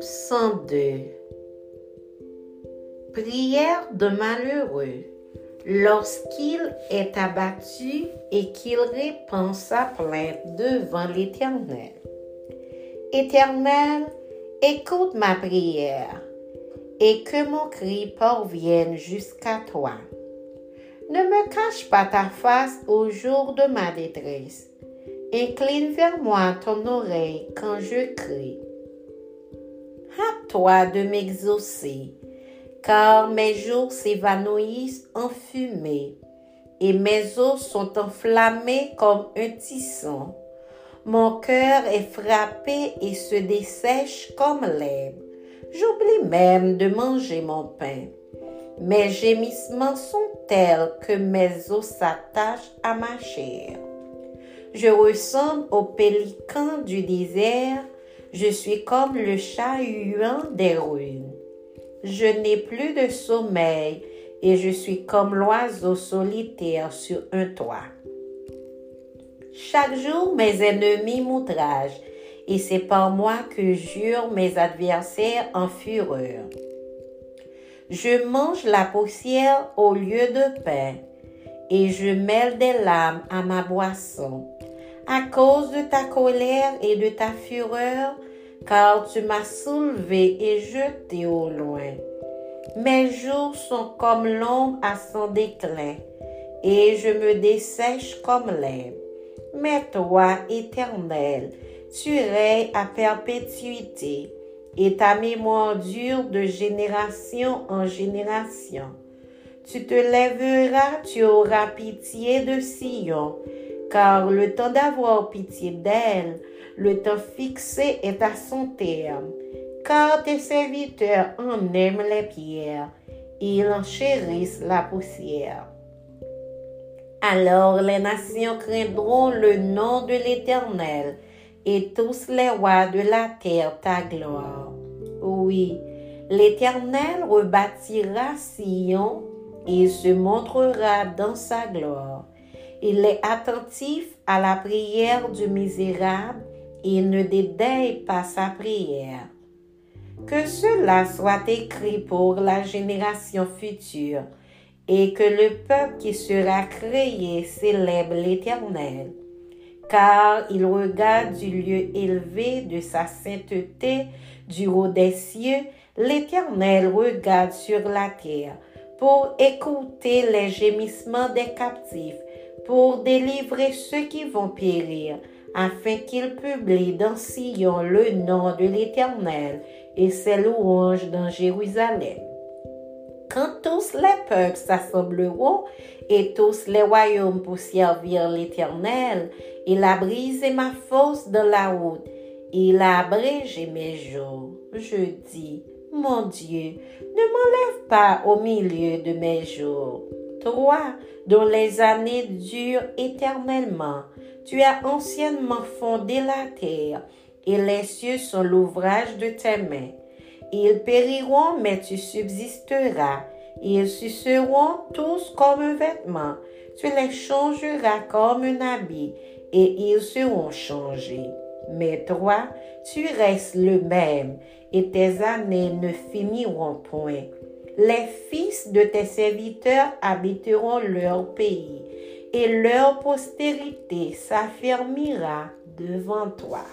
Psaume 102 Prière de malheureux lorsqu'il est abattu et qu'il répand sa plainte devant l'Éternel. Éternel, écoute ma prière et que mon cri parvienne jusqu'à toi. Ne me cache pas ta face au jour de ma détresse. Incline vers moi ton oreille quand je crie. Hâte-toi de m'exaucer, car mes jours s'évanouissent en fumée, et mes os sont enflammés comme un tisson. Mon cœur est frappé et se dessèche comme l'herbe. J'oublie même de manger mon pain. Mes gémissements sont tels que mes os s'attachent à ma chair. Je ressemble au pélican du désert, je suis comme le chat huant des ruines. Je n'ai plus de sommeil et je suis comme l'oiseau solitaire sur un toit. Chaque jour, mes ennemis m'outragent et c'est par moi que jurent mes adversaires en fureur. Je mange la poussière au lieu de pain, et je mêle des larmes à ma boisson. À cause de ta colère et de ta fureur, car tu m'as soulevé et jeté au loin. Mes jours sont comme l'ombre à son déclin, et je me dessèche comme l'herbe. Mais toi, éternel, tu règnes à perpétuité et ta mémoire dure de génération en génération. Tu te lèveras, tu auras pitié de Sion, car le temps d'avoir pitié d'elle, le temps fixé est à son terme. Car tes serviteurs en aiment les pierres, ils en chérissent la poussière. Alors les nations craindront le nom de l'Éternel, et tous les rois de la terre ta gloire. Oui, l'Éternel rebâtira Sion et se montrera dans sa gloire. Il est attentif à la prière du misérable et ne dédaille pas sa prière. Que cela soit écrit pour la génération future et que le peuple qui sera créé célèbre l'Éternel car il regarde du lieu élevé de sa sainteté, du haut des cieux, l'Éternel regarde sur la terre pour écouter les gémissements des captifs, pour délivrer ceux qui vont périr, afin qu'il publie dans Sion le nom de l'Éternel et ses louanges dans Jérusalem. Quand tous les peuples s'assembleront et tous les royaumes pour servir l'Éternel, il a brisé ma force dans la route, il a abrégé mes jours. Je dis, mon Dieu, ne m'enlève pas au milieu de mes jours. Toi, dont les années durent éternellement, tu as anciennement fondé la terre, et les cieux sont l'ouvrage de tes mains. Ils périront, mais tu subsisteras. Ils seront tous comme un vêtement. Tu les changeras comme un habit, et ils seront changés. Mais toi, tu restes le même, et tes années ne finiront point. Les fils de tes serviteurs habiteront leur pays, et leur postérité s'affermira devant toi.